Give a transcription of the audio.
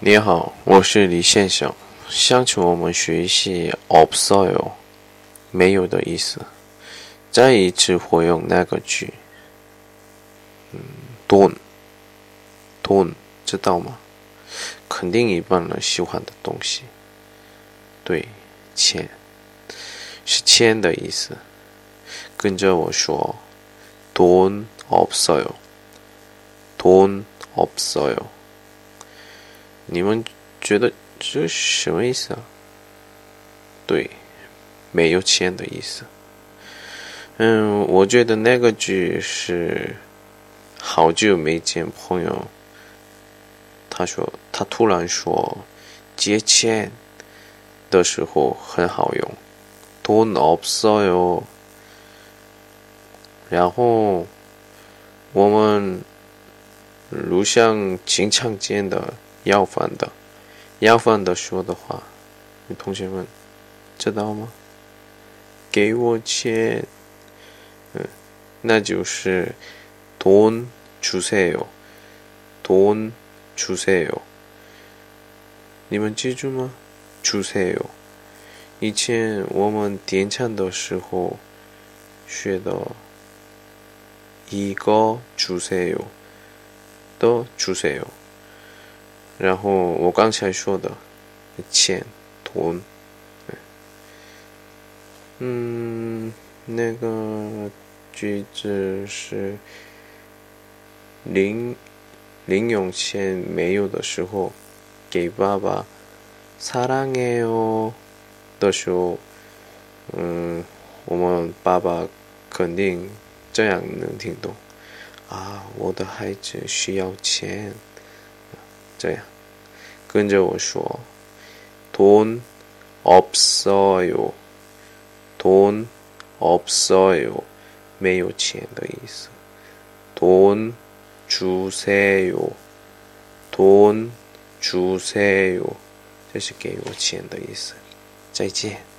你好，我是李先生。上次我们学习“없어요”没有的意思，再一次活用那个句。嗯，돈 돈， 知道吗？肯定一般人喜欢的东西。对，钱是钱的意思。跟着我说，돈없어 요， 돈없어 요。 你们觉得这什么意思啊？对，没有钱的意思。嗯，我觉得那个句是好久没见朋友，他说他突然说借钱的时候很好用，돈없어 요。 然后我们录像经常见的。 要饭的，要饭的说的话，你同学们知道吗？给我钱，嗯，那就是돈주세 요， 돈주세 요。 你们记住吗？주세 요。 以前我们点餐的时候学的，이거주세 요， 도주세 요。 然后我刚才说的钱，돈음那个句子是零零用钱没有的时候，给爸爸사랑해요的时候，嗯，我们爸爸肯定这样能听懂啊，我的孩子需要钱。这样， 跟着我说，돈없어 요， 돈없어 요， 没有钱的意思。돈주세 요， 돈주세 요， 这是给我钱的意思。再见。